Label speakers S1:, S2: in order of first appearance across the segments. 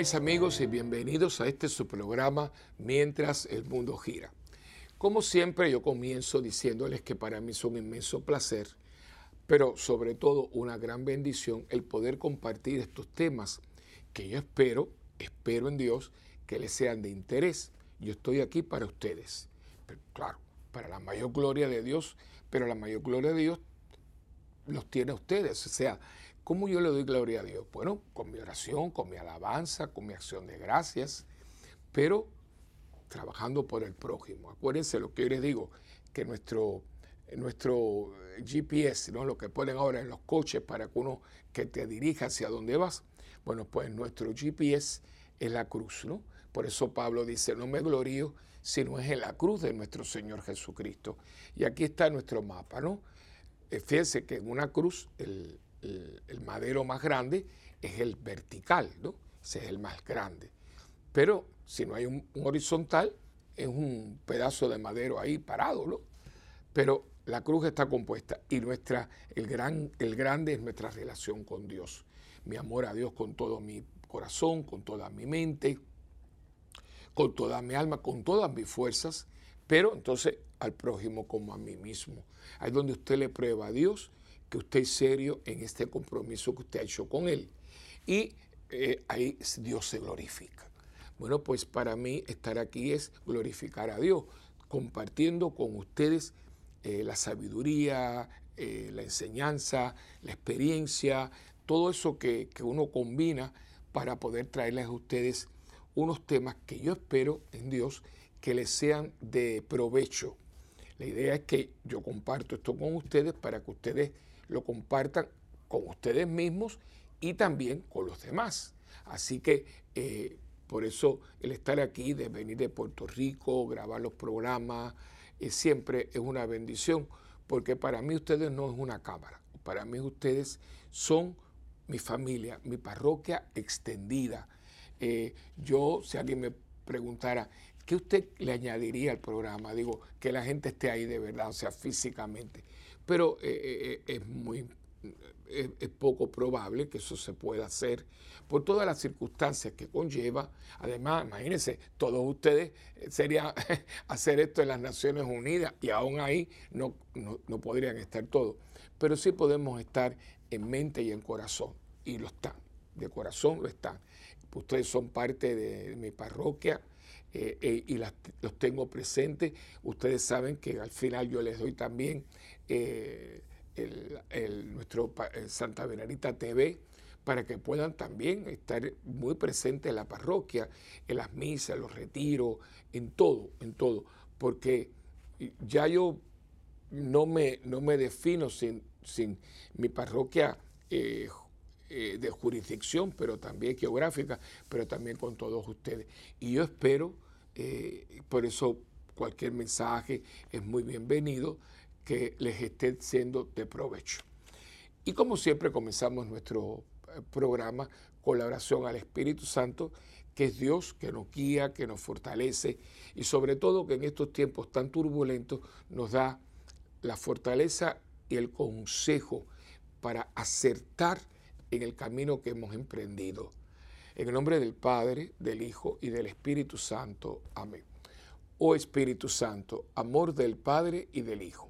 S1: Mis amigos y bienvenidos a este su programa Mientras el mundo gira. Como siempre yo comienzo diciéndoles que para mí es un inmenso placer, pero sobre todo una gran bendición el poder compartir estos temas que yo espero, espero en Dios, que les sean de interés. Yo estoy aquí para ustedes. Pero, claro, para la mayor gloria de Dios, pero la mayor gloria de Dios los tiene a ustedes. O sea, ¿Cómo yo le doy gloria a Dios? Bueno, con mi oración, con mi alabanza, con mi acción de gracias, pero trabajando por el prójimo. Acuérdense lo que yo les digo, que nuestro, nuestro GPS, ¿no? lo que ponen ahora en los coches para que uno que te dirija hacia dónde vas, bueno, pues nuestro GPS es la cruz, ¿no? Por eso Pablo dice, no me glorío, sino es en la cruz de nuestro Señor Jesucristo. Y aquí está nuestro mapa, ¿no? Eh, fíjense que en una cruz el, el, madero más grande es el vertical, ¿no? Ese es el más grande. Pero si no hay un, horizontal, es un pedazo de madero ahí parado, ¿no? Pero la cruz está compuesta y nuestra, el, gran, el grande es nuestra relación con Dios. Mi amor a Dios con todo mi corazón, con toda mi mente, con toda mi alma, con todas mis fuerzas, pero entonces al prójimo como a mí mismo. Ahí donde usted le prueba a Dios que usted es serio en este compromiso que usted ha hecho con Él. Y eh, ahí Dios se glorifica. Bueno, pues para mí estar aquí es glorificar a Dios, compartiendo con ustedes eh, la sabiduría, eh, la enseñanza, la experiencia, todo eso que, que uno combina para poder traerles a ustedes unos temas que yo espero en Dios que les sean de provecho. La idea es que yo comparto esto con ustedes para que ustedes lo compartan con ustedes mismos y también con los demás. Así que eh, por eso el estar aquí, de venir de Puerto Rico, grabar los programas, eh, siempre es una bendición, porque para mí ustedes no es una cámara, para mí ustedes son mi familia, mi parroquia extendida. Eh, yo, si alguien me preguntara, ¿qué usted le añadiría al programa? Digo, que la gente esté ahí de verdad, o sea, físicamente pero eh, eh, eh, es muy es, poco probable que eso se pueda hacer por todas las circunstancias que conlleva. Además, imagínense, todos ustedes sería hacer esto en las Naciones Unidas y aún ahí no, no, podrían estar todos. Pero sí podemos estar en mente y en corazón, y lo están, de corazón lo están. Ustedes son parte de mi parroquia, y los tengo presentes. Ustedes saben que al final yo les doy también eh, nuestro Santa Benarita TV para que puedan también estar muy presentes en la parroquia, en las misas, los retiros, en todo, en todo, porque ya yo no me, no me defino sin, sin mi parroquia eh, eh, de jurisdicción, pero también geográfica, pero también con todos ustedes. Y yo espero, por eso cualquier mensaje es muy bienvenido, que les esté siendo de provecho. Y como siempre comenzamos nuestro eh, programa con la oración al Espíritu Santo, que es Dios que nos guía, que nos fortalece y sobre todo que en estos tiempos tan turbulentos nos da la fortaleza y el consejo para acertar en el camino que hemos emprendido. En el nombre del Padre, del Hijo y del Espíritu Santo. Amén. Oh Espíritu Santo, amor del Padre y del Hijo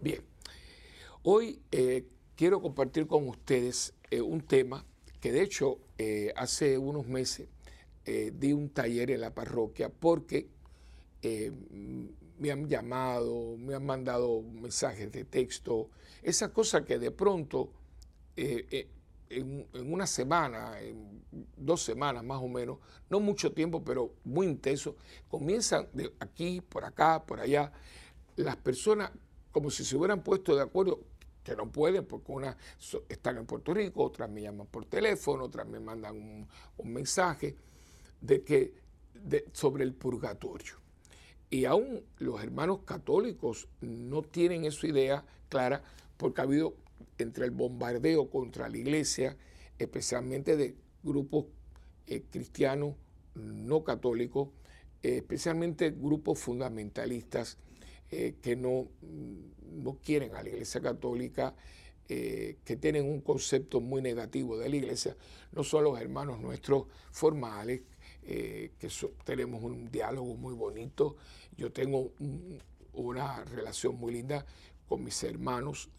S1: Bien, hoy eh, quiero compartir con ustedes eh, un tema que de hecho eh, hace unos meses di un taller en la parroquia porque me han llamado, me han mandado mensajes de texto, esas cosas que de pronto en, una semana, dos semanas más o menos, no mucho tiempo, pero muy intenso, comienzan de aquí, por acá, por allá, las personas como si se hubieran puesto de acuerdo, que no pueden, porque unas están en Puerto Rico, otras me llaman por teléfono, otras me mandan un, mensaje de que, sobre el purgatorio. Y aún los hermanos católicos no tienen esa idea clara porque ha habido entre el bombardeo contra la iglesia, especialmente de grupos eh, cristianos no católicos, eh, especialmente grupos fundamentalistas eh, que no, no, quieren a la iglesia católica, que tienen un concepto muy negativo de la iglesia, no son los hermanos nuestros formales, que tenemos un diálogo muy bonito, yo tengo una relación muy linda con mis hermanos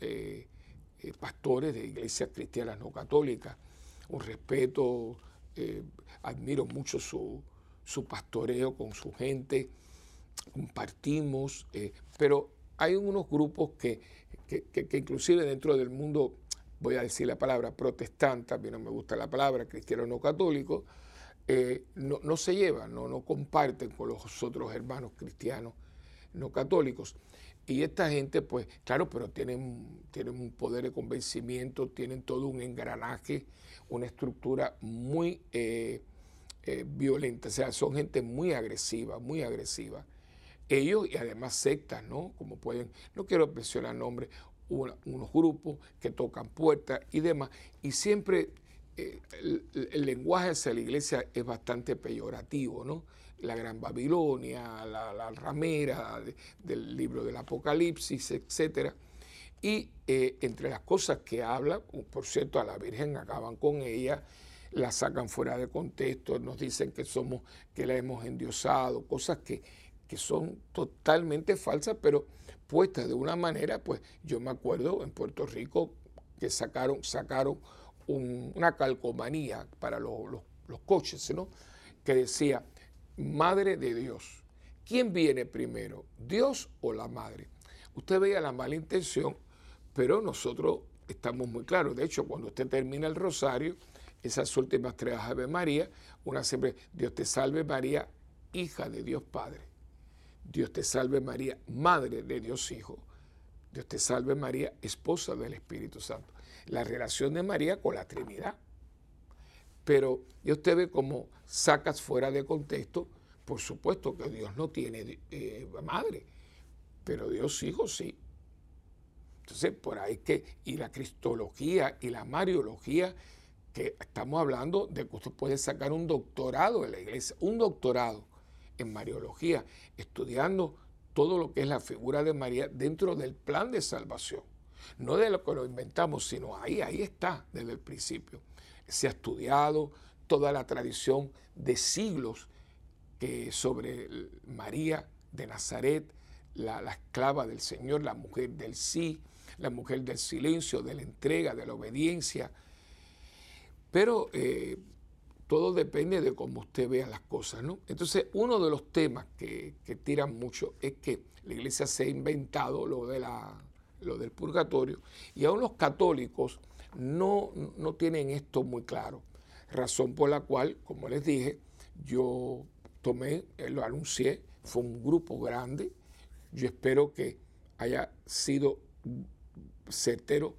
S1: eh, pastores de iglesias cristianas no católicas. Un respeto, eh, admiro mucho su, pastoreo con su gente, compartimos, eh, pero hay unos grupos que, inclusive dentro del mundo, voy a decir la palabra protestante, a mí no me gusta la palabra, cristiano no católico, no, se llevan, no, no comparten con los otros hermanos cristianos no católicos. Y esta gente, pues, claro, pero tienen, tienen un poder de convencimiento, tienen todo un engranaje, una estructura muy eh, eh, violenta. O sea, son gente muy agresiva, muy agresiva. Ellos y además sectas, ¿no? Como pueden, no quiero mencionar nombres, unos grupos que tocan puertas y demás. Y siempre eh, el, lenguaje hacia la iglesia es bastante peyorativo, ¿no? la Gran Babilonia, la, ramera del libro del Apocalipsis, etc. Y eh, entre las cosas que habla, por cierto, a la Virgen acaban con ella, la sacan fuera de contexto, nos dicen que somos, que la hemos endiosado, cosas que, que son totalmente falsas, pero puestas de una manera, pues yo me acuerdo en Puerto Rico que sacaron, sacaron una calcomanía para los, los coches, ¿no? que decía, Madre de Dios. ¿Quién viene primero, Dios o la Madre? Usted veía la mala intención, pero nosotros estamos muy claros. De hecho, cuando usted termina el rosario, esas últimas tres Ave María, una siempre, Dios te salve María, hija de Dios Padre. Dios te salve María, madre de Dios Hijo. Dios te salve María, esposa del Espíritu Santo. La relación de María con la Trinidad pero y usted ve cómo sacas fuera de contexto, por supuesto que Dios no tiene eh, madre, pero Dios hijo sí. Entonces, por ahí que, y la cristología y la mariología, que estamos hablando de que usted puede sacar un doctorado en la iglesia, un doctorado en mariología, estudiando todo lo que es la figura de María dentro del plan de salvación. No de lo que lo inventamos, sino ahí, ahí está desde el principio se ha estudiado toda la tradición de siglos que sobre María de Nazaret, la, esclava del Señor, la mujer del sí, la mujer del silencio, de la entrega, de la obediencia. Pero eh, todo depende de cómo usted vea las cosas, ¿no? Entonces, uno de los temas que, tiran mucho es que la iglesia se ha inventado lo, de la, lo del purgatorio y aún los católicos no, no tienen esto muy claro. Razón por la cual, como les dije, yo tomé, eh, lo anuncié, fue un grupo grande. Yo espero que haya sido certero,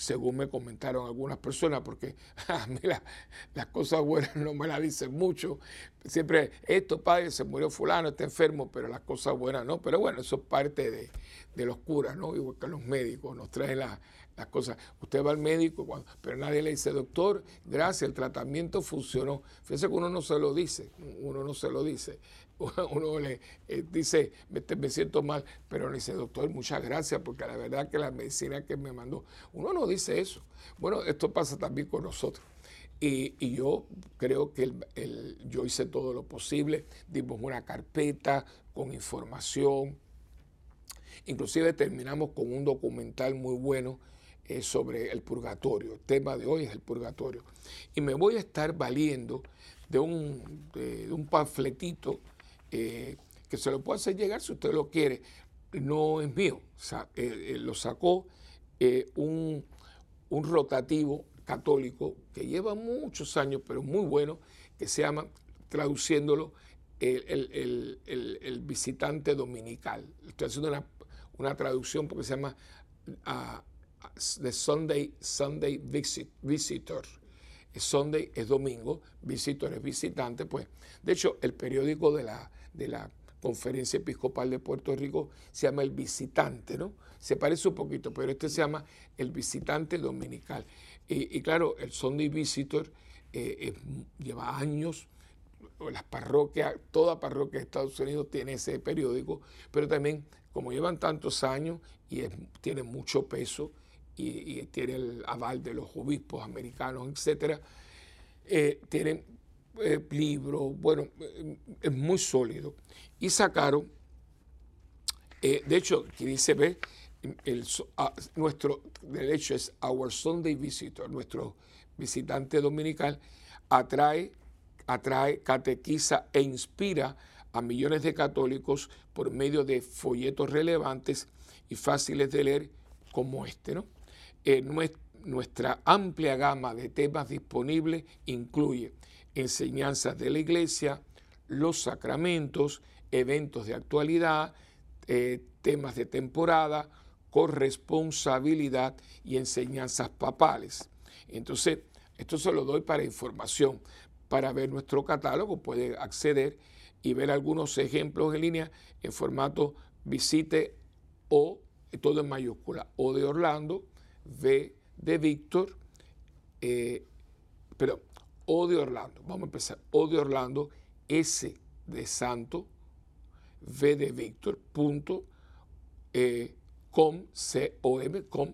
S1: según me comentaron algunas personas, porque a mí las cosas buenas no me las dicen mucho. Siempre, esto, padre, se murió fulano, está enfermo, pero las cosas buenas no. Pero bueno, eso es parte de, de los curas, ¿no? Igual que los médicos, nos traen la, las cosas. Usted va al médico, pero nadie le dice, doctor, gracias, el tratamiento funcionó. Fíjese que uno no se lo dice, uno no se lo dice. Uno le eh, dice, me, siento mal, pero le dice, doctor, muchas gracias, porque la verdad que la medicina que me mandó, uno no dice eso. Bueno, esto pasa también con nosotros. Y, yo creo que yo hice todo lo posible, dimos una carpeta con información, inclusive terminamos con un documental muy bueno eh, sobre el purgatorio. El tema de hoy es el purgatorio. Y me voy a estar valiendo de un, un panfletito eh, que se lo puede hacer llegar si usted lo quiere. No es mío, eh, lo sacó un, un rotativo católico que lleva muchos años, pero muy bueno, que se llama, traduciéndolo, el, visitante dominical. Estoy haciendo una, traducción porque se llama The Sunday, Sunday Visitor. Sunday es domingo, visitor es visitante, pues. De hecho, el periódico de la, de la Conferencia Episcopal de Puerto Rico se llama El Visitante, ¿no? Se parece un poquito, pero este se llama El Visitante Dominical. Y, claro, el Sunday Visitor eh, lleva años las parroquias, toda parroquia de Estados Unidos tiene ese periódico, pero también como llevan tantos años y tiene mucho peso y, tiene el aval de los obispos americanos, etcétera, eh, tienen eh, libros, bueno, eh, es muy sólido. Y sacaron, de hecho, aquí dice, ve, nuestro derecho es Our Sunday Visitor, nuestro visitante dominical, atrae atrae, catequiza e inspira a millones de católicos por medio de folletos relevantes y fáciles de leer como este. ¿no? Eh, nuestra amplia gama de temas disponibles incluye enseñanzas de la iglesia, los sacramentos, eventos de actualidad, eh, temas de temporada, corresponsabilidad y enseñanzas papales. Entonces, esto se lo doy para información, para ver nuestro catálogo, puede acceder y ver algunos ejemplos en línea en formato visite o, todo en mayúscula, O de Orlando, V de Víctor, eh, perdón, O de Orlando, vamos a empezar, O de Orlando, S de Santo, V de Víctor, punto, eh, com, C-O-M, com,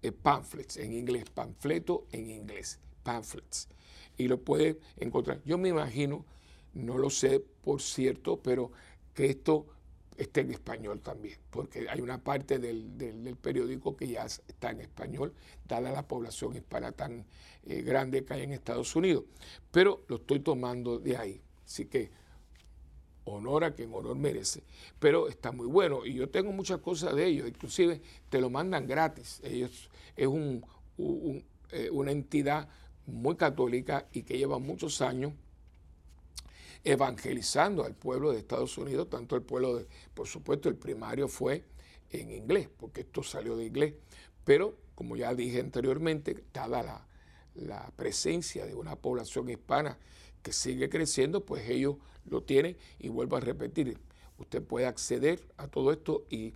S1: eh, pamphlets en inglés, panfleto en inglés, pamphlets. Y lo puede encontrar. Yo me imagino, no lo sé por cierto, pero que esto esté en español también, porque hay una parte del, periódico que ya está en español, dada la población hispana tan eh, grande que hay en Estados Unidos. Pero lo estoy tomando de ahí. Así que honor a quien honor merece. Pero está muy bueno y yo tengo muchas cosas de ellos, inclusive te lo mandan gratis. Ellos es un, eh, una entidad muy católica y que lleva muchos años evangelizando al pueblo de Estados Unidos, tanto el pueblo de, por supuesto, el primario fue en inglés, porque esto salió de inglés, pero como ya dije anteriormente, dada la, presencia de una población hispana que sigue creciendo, pues ellos lo tienen y vuelvo a repetir, usted puede acceder a todo esto y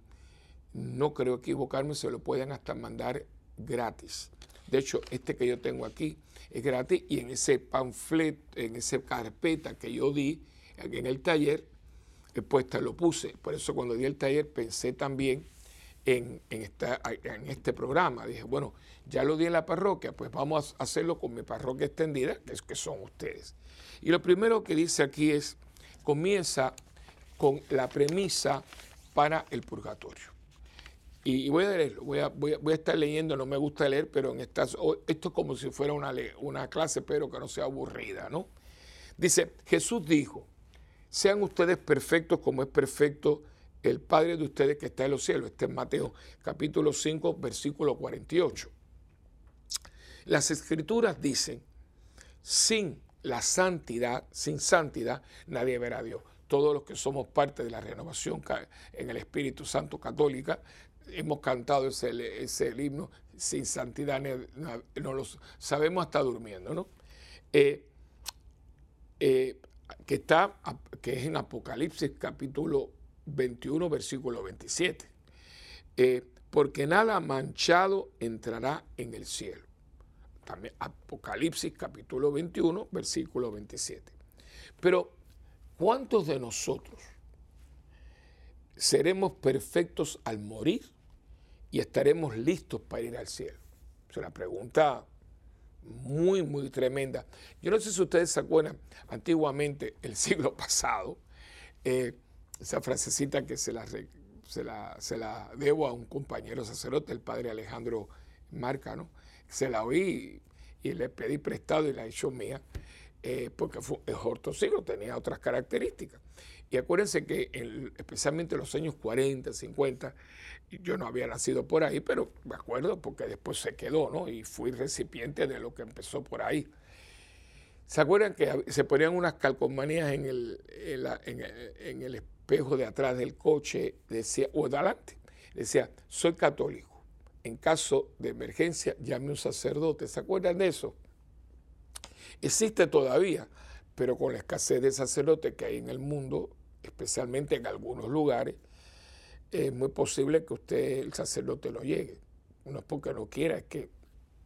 S1: no creo equivocarme, se lo pueden hasta mandar gratis. De hecho, este que yo tengo aquí es gratis y en ese panfleto, en esa carpeta que yo di en el taller, puesta lo puse. Por eso cuando di el taller pensé también en, esta, en este programa. Dije, bueno, ya lo di en la parroquia, pues vamos a hacerlo con mi parroquia extendida, que, es, que son ustedes. Y lo primero que dice aquí es, comienza con la premisa para el purgatorio. Y, voy a a, voy, a, estar leyendo, no me gusta leer, pero en estas, esto es como si fuera una, una clase, pero que no sea aburrida, ¿no? Dice, Jesús dijo, sean ustedes perfectos como es perfecto el Padre de ustedes que está en los cielos. Este es Mateo capítulo 5, versículo 48. Las escrituras dicen, sin la santidad, sin santidad, nadie verá a Dios. Todos los que somos parte de la renovación en el Espíritu Santo católica, hemos cantado ese, ese himno sin santidad, no, lo sabemos hasta durmiendo, ¿no? Eh, eh, que, está, que es en Apocalipsis capítulo 21, versículo 27. Eh, porque nada manchado entrará en el cielo. También Apocalipsis capítulo 21, versículo 27. Pero, ¿cuántos de nosotros seremos perfectos al morir? y estaremos listos para ir al cielo? Es una pregunta muy, muy tremenda. Yo no sé si ustedes se acuerdan, antiguamente, el siglo pasado, eh, esa frasecita que se la, se, la, debo a un compañero sacerdote, el padre Alejandro marca, ¿no? Se la oí y, le pedí prestado y la he hecho mía, eh, porque fue, el ortosiglo tenía otras características. Y acuérdense que especialmente en los años 40, 50, yo no había nacido por ahí, pero me acuerdo porque después se quedó, ¿no? Y fui recipiente de lo que empezó por ahí. ¿Se acuerdan que se ponían unas calcomanías en el, en, el espejo de atrás del coche, decía, o de adelante? Decía, soy católico. En caso de emergencia, llame un sacerdote. ¿Se acuerdan de eso? Existe todavía, pero con la escasez de sacerdotes que hay en el mundo, especialmente en algunos lugares, es muy posible que usted, el sacerdote, lo llegue. No es porque no quiera, es que,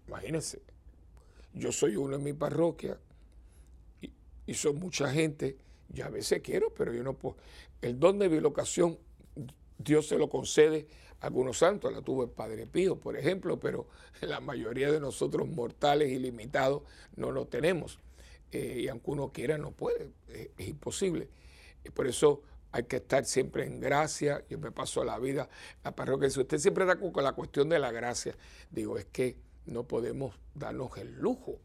S1: imagínense, yo soy uno en mi parroquia y, son mucha gente, yo a veces quiero, pero yo no puedo. El don de bilocación, Dios se lo concede a algunos santos, la tuvo el Padre Pío, por ejemplo, pero la mayoría de nosotros mortales y limitados no lo tenemos. Eh, y aunque uno quiera, no puede, es imposible. Y por eso hay que estar siempre en gracia. Yo me paso la vida, la parroquia dice, usted siempre está con la cuestión de la gracia. Digo, es que no podemos darnos el lujo,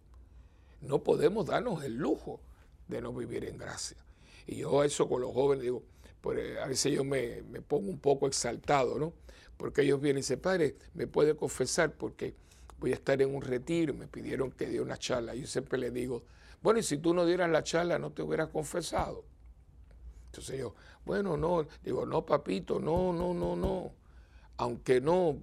S1: no podemos darnos el lujo de no vivir en gracia. Y yo eso con los jóvenes digo, pues, a veces yo me, pongo un poco exaltado, ¿no? Porque ellos vienen y dicen, padre, ¿me puede confesar? Porque voy a estar en un retiro, me pidieron que dé una charla. Yo siempre les digo, bueno, y si tú no dieras la charla, no te hubieras confesado. Entonces yo, bueno, no, digo, no, papito, no, no, no, no. Aunque no,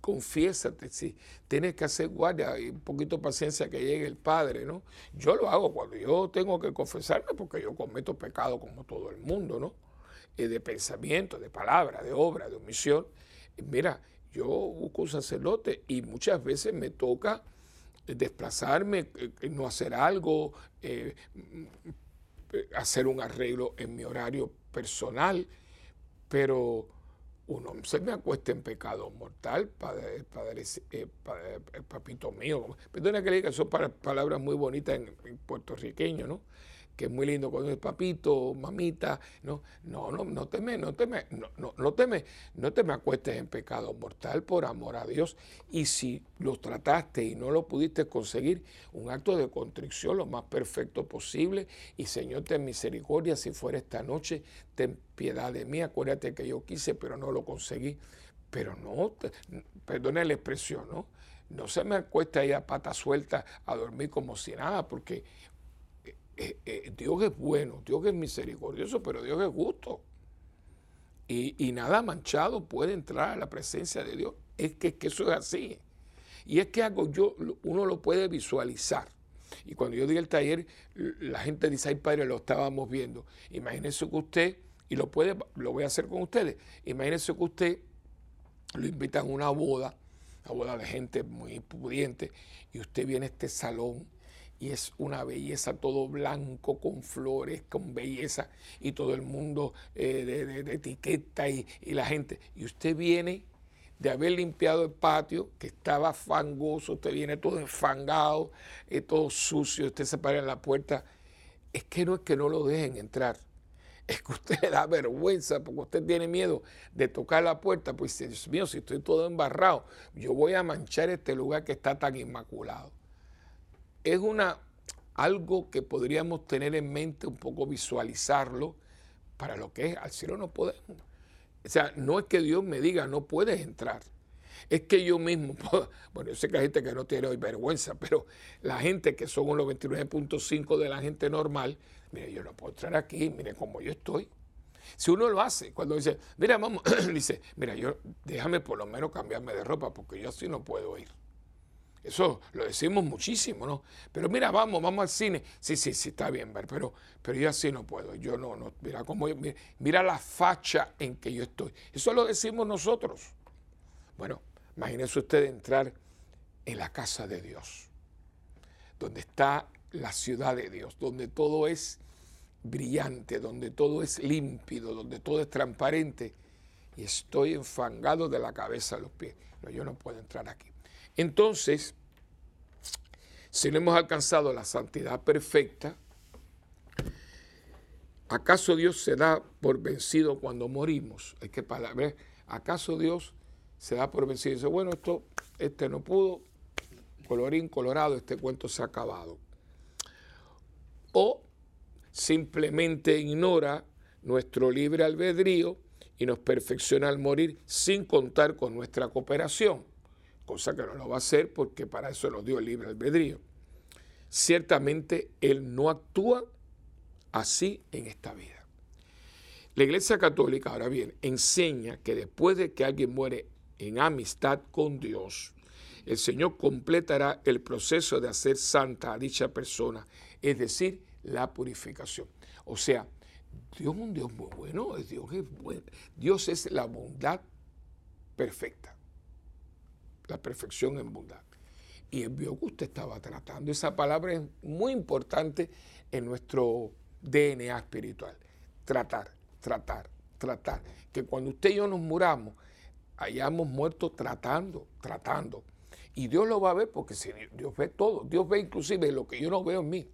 S1: confiésate, sí, tienes que hacer guardia y un poquito de paciencia que llegue el Padre, ¿no? Yo lo hago cuando yo tengo que confesarme porque yo cometo pecado como todo el mundo, ¿no? Eh, de pensamiento, de palabra, de obra, de omisión. mira, yo busco un sacerdote y muchas veces me toca desplazarme, eh, no hacer algo, eh, hacer un arreglo en mi horario personal, pero uno se me acuesta en pecado mortal, padre, padre, eh, papito mío. Perdona que le diga, son palabras muy bonitas en, en puertorriqueño, ¿no? Que es muy lindo cuando es papito, mamita, no, no, no, no te me, no te me, no, no, no te me, no te me acuestes en pecado mortal por amor a Dios. Y si lo trataste y no lo pudiste conseguir, un acto de contrición lo más perfecto posible. Y Señor, ten misericordia si fuera esta noche, ten piedad de mí. Acuérdate que yo quise, pero no lo conseguí. Pero no, perdone la expresión, ¿no? No se me acuesta ahí a pata suelta a dormir como si nada, porque eh, eh, Dios es bueno, Dios es misericordioso, pero Dios es justo. Y, nada manchado puede entrar a la presencia de Dios. Es que, eso es así. Y es que algo yo, uno lo puede visualizar. Y cuando yo di el taller, la gente dice, ay padre, lo estábamos viendo. Imagínense que usted, y lo puede, lo voy a hacer con ustedes, imagínense que usted lo invitan a una boda, una boda de gente muy pudiente, y usted viene a este salón y es una belleza, todo blanco, con flores, con belleza, y todo el mundo eh, de, etiqueta y, la gente. Y usted viene de haber limpiado el patio, que estaba fangoso, usted viene todo enfangado, eh, todo sucio, usted se para en la puerta. Es que no es que no lo dejen entrar, es que usted le da vergüenza porque usted tiene miedo de tocar la puerta, pues Dios mío, si estoy todo embarrado, yo voy a manchar este lugar que está tan inmaculado es una, algo que podríamos tener en mente, un poco visualizarlo para lo que es. Al cielo no podemos. O sea, no es que Dios me diga, no puedes entrar. Es que yo mismo, bueno, yo sé que hay gente que no tiene hoy vergüenza, pero la gente que son los 29.5 de la gente normal, mire, yo no puedo entrar aquí, mire cómo yo estoy. Si uno lo hace, cuando dice, mira, vamos, dice, mira, yo déjame por lo menos cambiarme de ropa porque yo así no puedo ir. Eso lo decimos muchísimo, ¿no? Pero mira, vamos, vamos al cine. Sí, sí, sí, está bien, pero, pero yo así no puedo. Yo no, no, mira cómo, mira, la facha en que yo estoy. Eso lo decimos nosotros. Bueno, imagínese usted entrar en la casa de Dios, donde está la ciudad de Dios, donde todo es brillante, donde todo es límpido, donde todo es transparente, y estoy enfangado de la cabeza a los pies. No, yo no puedo entrar aquí. Entonces, si no hemos alcanzado la santidad perfecta, ¿acaso Dios se da por vencido cuando morimos? Hay que palabra, ¿acaso Dios se da por vencido y dice, bueno, esto, este no pudo, colorín colorado, este cuento se ha acabado. O simplemente ignora nuestro libre albedrío y nos perfecciona al morir sin contar con nuestra cooperación, cosa que no lo va a hacer porque para eso nos dio el libre albedrío. Ciertamente Él no actúa así en esta vida. La Iglesia Católica, ahora bien, enseña que después de que alguien muere en amistad con Dios, el Señor completará el proceso de hacer santa a dicha persona, es decir, la purificación. O sea, Dios es un Dios muy bueno, Dios es bueno. Dios es la bondad perfecta, la perfección en bondad. Y el vio que usted estaba tratando. Esa palabra es muy importante en nuestro DNA espiritual. Tratar, tratar, tratar. Que cuando usted y yo nos muramos, hayamos muerto tratando, tratando. Y Dios lo va a ver porque Dios ve todo. Dios ve inclusive lo que yo no veo en mí.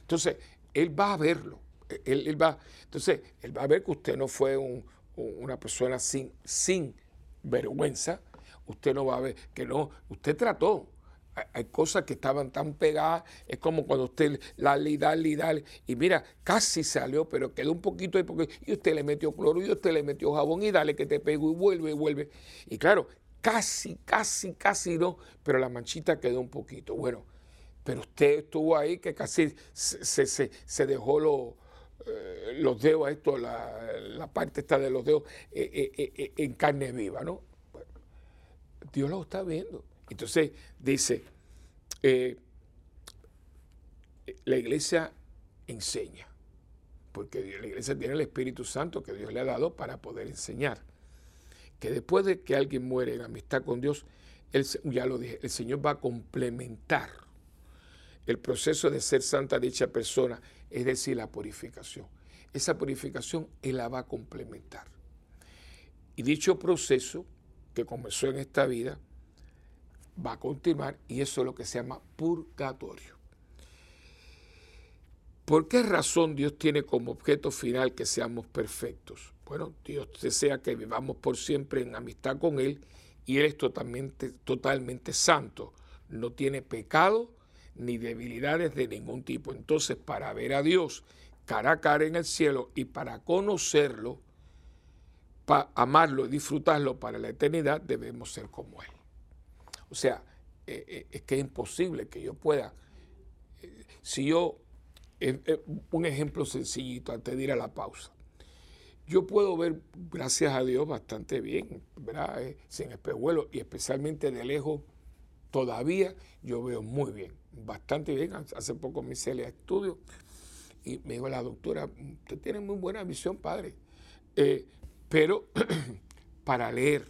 S1: Entonces, Él va a verlo. Él, va, entonces, Él va a ver que usted no fue una persona sin, sin vergüenza. Usted no va a ver que no, usted trató hay cosas que estaban tan pegadas, es como cuando usted la y dale y dale, y mira, casi salió, pero quedó un poquito ahí, porque, y usted le metió cloro, y usted le metió jabón, y dale que te pego, y vuelve, y vuelve. Y claro, casi, casi, casi no, pero la manchita quedó un poquito. Bueno, pero usted estuvo ahí que casi se, se, dejó eh, los dedos, esto, la, parte está de los dedos eh, eh, en carne viva, ¿no? Dios lo está viendo. Entonces dice, eh, la iglesia enseña, porque la iglesia tiene el Espíritu Santo que Dios le ha dado para poder enseñar. Que después de que alguien muere en amistad con Dios, ya lo dije, el Señor va a complementar el proceso de ser santa dicha persona, es decir, la purificación. Esa purificación Él la va a complementar. Y dicho proceso que comenzó en esta vida, va a continuar y eso es lo que se llama purgatorio. ¿Por qué razón Dios tiene como objeto final que seamos perfectos? Bueno, Dios desea que vivamos por siempre en amistad con Él y Él es totalmente, totalmente santo. No tiene pecado ni debilidades de ningún tipo. Entonces, para ver a Dios cara a cara en el cielo y para conocerlo, para amarlo y disfrutarlo para la eternidad, debemos ser como Él. O sea, eh, eh, es que es imposible que yo pueda. Eh, si yo, un ejemplo sencillito antes de ir a la pausa. Yo puedo ver, gracias a Dios, bastante bien, ¿verdad? sin espejuelos y especialmente de lejos, todavía yo veo muy bien, bastante bien. Hace poco me hice el estudio y me dijo la doctora, usted tiene muy buena visión, padre. Pero para leer,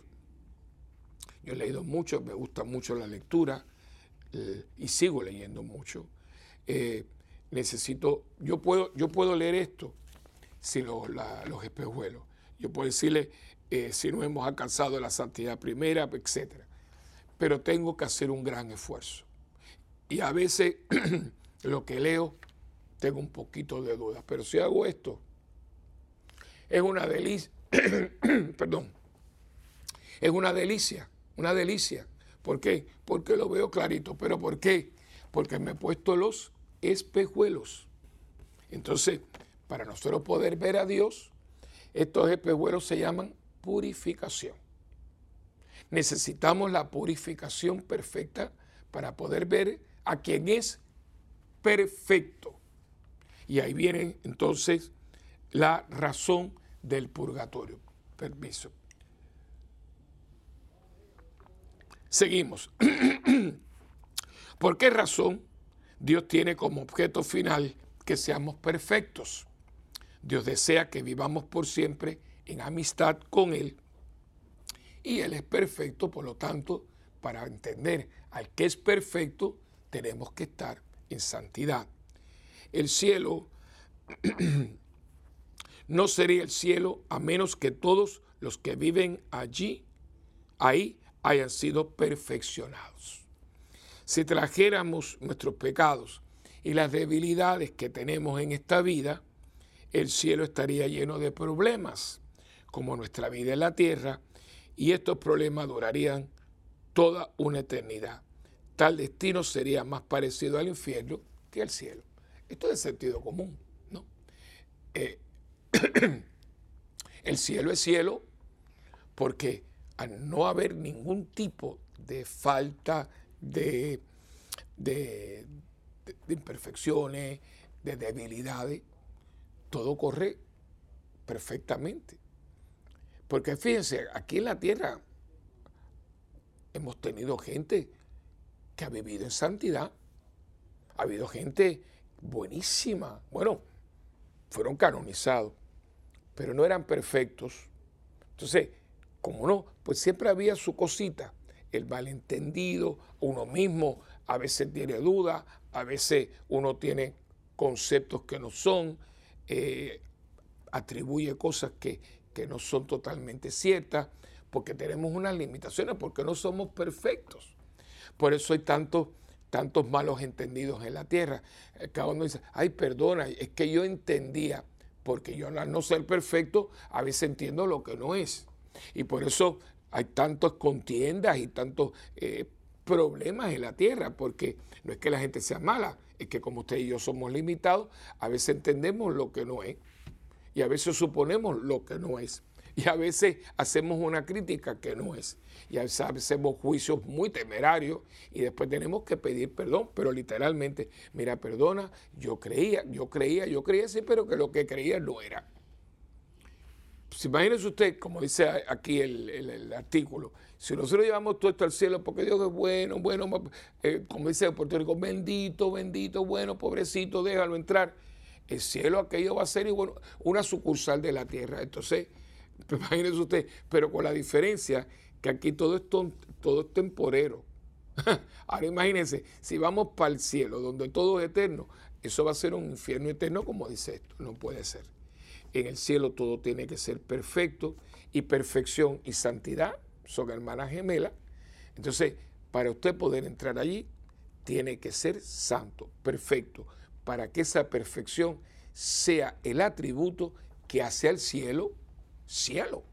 S1: yo he leído mucho, me gusta mucho la lectura eh, y sigo leyendo mucho. Eh, necesito, yo puedo, yo puedo leer esto sin los, espejuelos. Yo puedo decirle eh, si no hemos alcanzado la santidad primera, etc. Pero tengo que hacer un gran esfuerzo. Y a veces lo que leo tengo un poquito de dudas. Pero si hago esto, es una delicia. Perdón. Es una delicia una delicia. ¿Por qué? Porque lo veo clarito. ¿Pero por qué? Porque me he puesto los espejuelos. Entonces, para nosotros poder ver a Dios, estos espejuelos se llaman purificación. Necesitamos la purificación perfecta para poder ver a quien es perfecto. Y ahí viene entonces la razón del purgatorio. Permiso. Seguimos. ¿Por qué razón Dios tiene como objeto final que seamos perfectos? Dios desea que vivamos por siempre en amistad con Él. Y Él es perfecto, por lo tanto, para entender al que es perfecto, tenemos que estar en santidad. El cielo no sería el cielo a menos que todos los que viven allí, ahí, hayan sido perfeccionados. Si trajéramos nuestros pecados y las debilidades que tenemos en esta vida, el cielo estaría lleno de problemas, como nuestra vida en la tierra, y estos problemas durarían toda una eternidad. Tal destino sería más parecido al infierno que al cielo. Esto es de sentido común, ¿no? Eh, el cielo es cielo porque al no haber ningún tipo de falta de, de, imperfecciones, de debilidades, todo corre perfectamente. Porque fíjense, aquí en la tierra hemos tenido gente que ha vivido en santidad. Ha habido gente buenísima. Bueno, fueron canonizados, pero no eran perfectos. Entonces, como no, pues siempre había su cosita, el malentendido, uno mismo a veces tiene dudas, a veces uno tiene conceptos que no son, eh, atribuye cosas que, que no son totalmente ciertas, porque tenemos unas limitaciones, porque no somos perfectos. Por eso hay tantos, tantos malos entendidos en la tierra. Cada uno dice, ay, perdona, es que yo entendía, porque yo al no ser perfecto, a veces entiendo lo que no es. Y por eso hay tantas contiendas y tantos eh, problemas en la tierra, porque no es que la gente sea mala, es que como usted y yo somos limitados, a veces entendemos lo que no es y a veces suponemos lo que no es. Y a veces hacemos una crítica que no es. Y a veces hacemos juicios muy temerarios y después tenemos que pedir perdón. Pero literalmente, mira, perdona, yo creía, yo creía, yo creía, sí, pero que lo que creía no era. Pues imagínese usted, como dice aquí el, artículo, si nosotros llevamos todo esto al cielo, porque Dios es bueno, bueno, eh, como dice Puerto Rico, bendito, bendito, bueno, pobrecito, déjalo entrar. El cielo aquello va a ser igual, una sucursal de la tierra. Entonces, imagínese usted, pero con la diferencia que aquí todo es, todo es temporero. Ahora imagínense, si vamos para el cielo, donde todo es eterno, eso va a ser un infierno eterno, como dice esto. No puede ser. En el cielo todo tiene que ser perfecto y perfección y santidad son hermanas gemelas. Entonces, para usted poder entrar allí, tiene que ser santo, perfecto, para que esa perfección sea el atributo que hace al cielo cielo.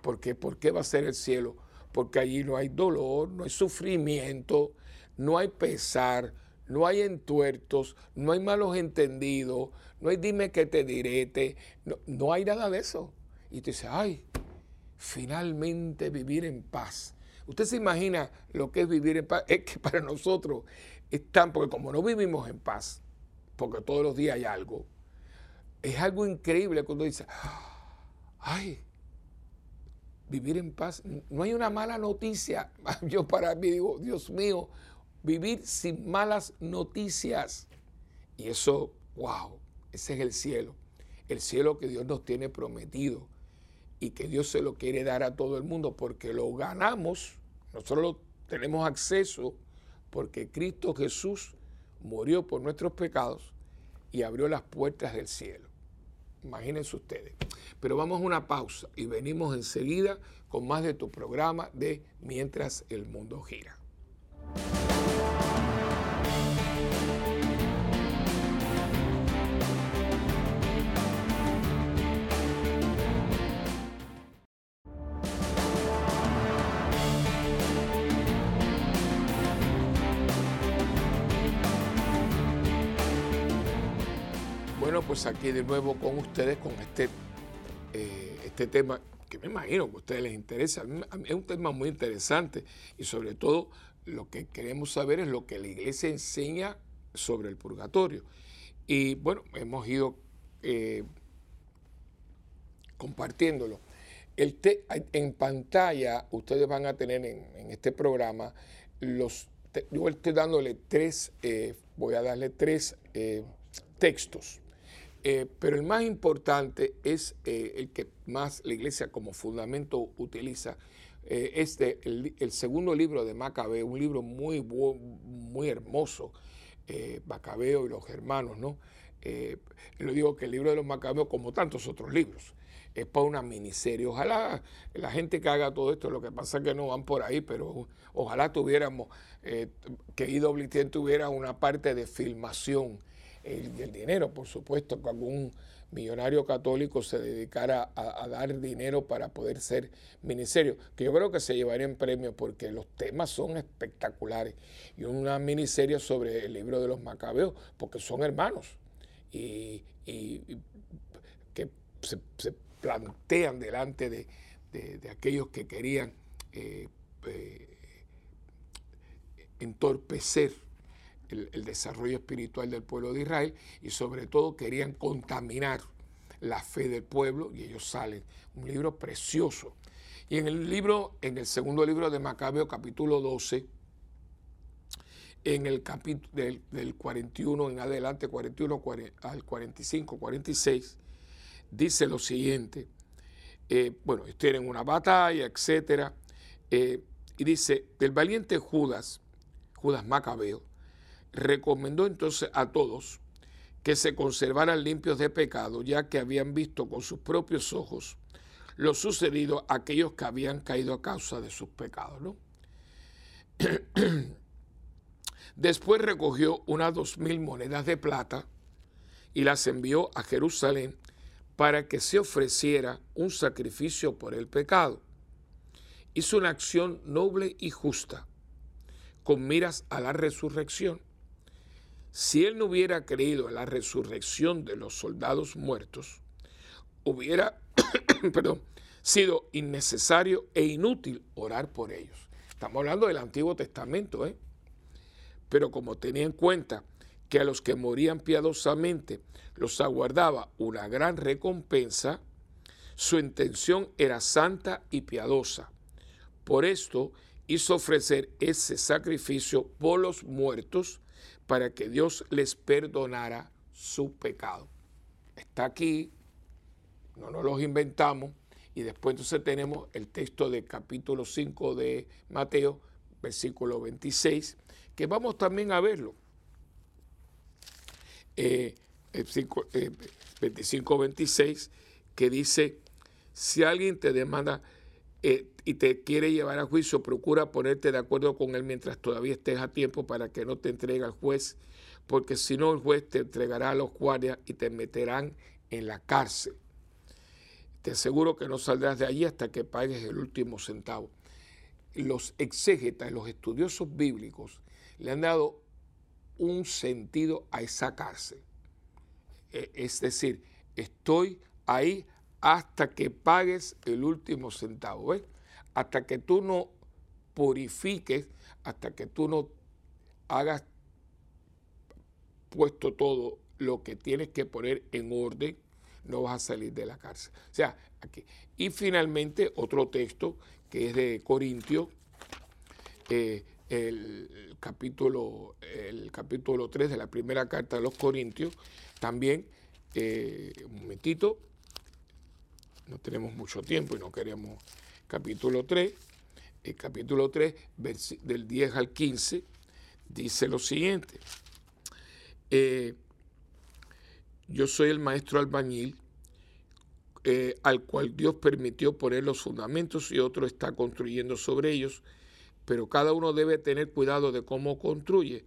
S1: ¿Por qué? ¿Por qué va a ser el cielo? Porque allí no hay dolor, no hay sufrimiento, no hay pesar, no hay entuertos, no hay malos entendidos, no hay dime que te direte, no, no hay nada de eso. Y te dice, ay, finalmente vivir en paz. Usted se imagina lo que es vivir en paz. Es que para nosotros es tan, porque como no vivimos en paz, porque todos los días hay algo, es algo increíble cuando dice, ay, vivir en paz. No hay una mala noticia. Yo para mí digo, Dios mío, vivir sin malas noticias. Y eso, wow, ese es el cielo. El cielo que Dios nos tiene prometido y que Dios se lo quiere dar a todo el mundo porque lo ganamos, nosotros tenemos acceso porque Cristo Jesús murió por nuestros pecados y abrió las puertas del cielo. Imagínense ustedes. Pero vamos a una pausa y venimos enseguida con más de tu programa de Mientras el mundo gira. Aquí de nuevo con ustedes con este, eh, este tema que me imagino que a ustedes les interesa. es un tema muy interesante y sobre todo lo que queremos saber es lo que la iglesia enseña sobre el purgatorio. Y bueno, hemos ido eh, compartiéndolo. El en pantalla ustedes van a tener en, este programa los... yo estoy dándole tres, eh, voy a darle tres textos eh, pero el más importante es eh, el que más la iglesia como fundamento utiliza. Eh, el, segundo libro de Macabeo, un libro muy, muy hermoso, Macabeo y los hermanos, ¿no? lo digo que el libro de los Macabeos, como tantos otros libros, es para una miniserie. Ojalá la gente que haga todo esto, lo que pasa es que no van por ahí, pero ojalá tuviéramos, que IWTN tuviera una parte de filmación el, dinero, por supuesto, que algún millonario católico se dedicara a, dar dinero para poder ser ministerio, que yo creo que se llevaría en premio porque los temas son espectaculares. Y una miniserie sobre el libro de los macabeos, porque son hermanos y, que se, plantean delante de, aquellos que querían eh, eh, entorpecer el, desarrollo espiritual del pueblo de Israel y sobre todo querían contaminar la fe del pueblo y ellos salen. Un libro precioso. Y en el libro, en el segundo libro de Macabeo, capítulo 12, en el capítulo del, 41 en adelante, 41 al 45, 46, dice lo siguiente. Eh, bueno, tienen una batalla, etcétera. Eh, y dice, del valiente Judas, Judas Macabeo, recomendó entonces a todos que se conservaran limpios de pecado, ya que habían visto con sus propios ojos lo sucedido a aquellos que habían caído a causa de sus pecados. Después recogió unas dos mil monedas de plata y las envió a Jerusalén para que se ofreciera un sacrificio por el pecado. Hizo una acción noble y justa, con miras a la resurrección si él no hubiera creído en la resurrección de los soldados muertos, hubiera sido innecesario e inútil orar por ellos. Estamos hablando del Antiguo Testamento, ¿eh? Pero como tenía en cuenta que a los que morían piadosamente los aguardaba una gran recompensa, su intención era santa y piadosa. Por esto hizo ofrecer ese sacrificio por los muertos para que Dios les perdonara su pecado. Está aquí, no nos los inventamos, y después entonces tenemos el texto del capítulo 5 de Mateo, versículo 26, que vamos también a verlo. Eh, 25-26, eh, que dice, si alguien te demanda eh, y te quiere llevar a juicio, procura ponerte de acuerdo con él mientras todavía estés a tiempo para que no te entregue al juez, porque si no el juez te entregará a los guardias y te meterán en la cárcel. Te aseguro que no saldrás de allí hasta que pagues el último centavo. Los exégetas, los estudiosos bíblicos, le han dado un sentido a esa cárcel. E, es decir, estoy ahí hasta que pagues el último centavo. ¿ves? Hasta que tú no purifiques, hasta que tú no hagas puesto todo lo que tienes que poner en orden, no vas a salir de la cárcel. O sea, aquí. Y finalmente, otro texto que es de Corintios, eh, el, capítulo, el capítulo 3 de la primera carta de los Corintios, también, eh, un momentito, no tenemos mucho tiempo y no queremos capítulo 3. El capítulo 3, del 10 al 15, dice lo siguiente. Eh, yo soy el maestro albañil eh, al cual Dios permitió poner los fundamentos y otro está construyendo sobre ellos, pero cada uno debe tener cuidado de cómo construye,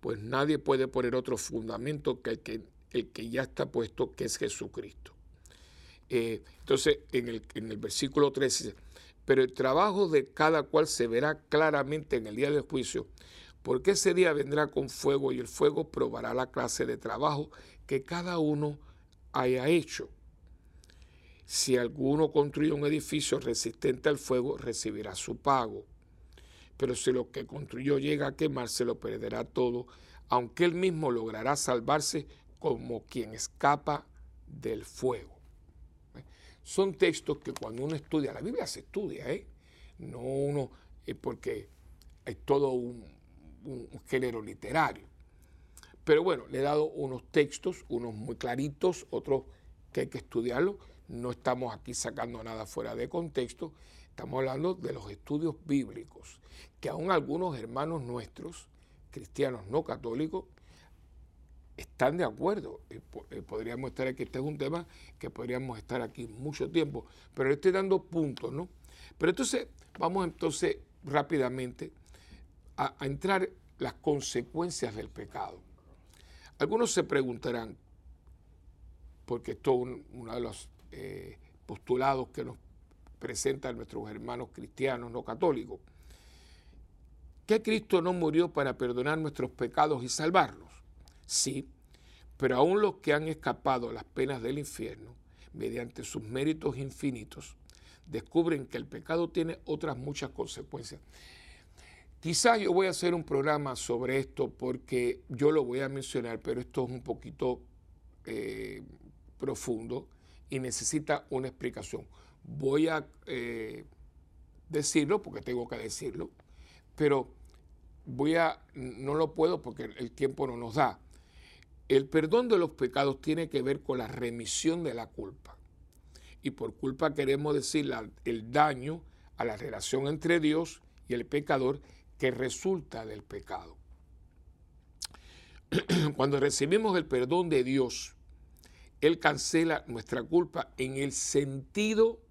S1: pues nadie puede poner otro fundamento que el que, el que ya está puesto, que es Jesucristo. Eh, entonces, en el, en el versículo 13 pero el trabajo de cada cual se verá claramente en el día del juicio, porque ese día vendrá con fuego y el fuego probará la clase de trabajo que cada uno haya hecho. Si alguno construye un edificio resistente al fuego, recibirá su pago. Pero si lo que construyó llega a quemarse, lo perderá todo, aunque él mismo logrará salvarse como quien escapa del fuego. Son textos que cuando uno estudia, la Biblia se estudia, ¿eh? No uno, eh, porque hay todo un, género literario. Pero bueno, le he dado unos textos, unos muy claritos, otros que hay que estudiarlos. No estamos aquí sacando nada fuera de contexto, estamos hablando de los estudios bíblicos, que aún algunos hermanos nuestros, cristianos no católicos, están de acuerdo. Eh, eh, podríamos estar aquí, este es un tema que podríamos estar aquí mucho tiempo, pero le estoy dando puntos, ¿no? Pero entonces, vamos entonces rápidamente a, entrar las consecuencias del pecado. Algunos se preguntarán, porque esto es uno de los eh, postulados que nos presentan nuestros hermanos cristianos no católicos, que Cristo no murió para perdonar nuestros pecados y salvarlos. Sí, pero aún los que han escapado a las penas del infierno, mediante sus méritos infinitos, descubren que el pecado tiene otras muchas consecuencias. Quizás yo voy a hacer un programa sobre esto porque yo lo voy a mencionar, pero esto es un poquito eh, profundo y necesita una explicación. Voy a eh, decirlo porque tengo que decirlo, pero voy a, no lo puedo porque el tiempo no nos da. El perdón de los pecados tiene que ver con la remisión de la culpa. Y por culpa queremos decir el daño a la relación entre Dios y el pecador que resulta del pecado. Cuando recibimos el perdón de Dios, Él cancela nuestra culpa en el sentido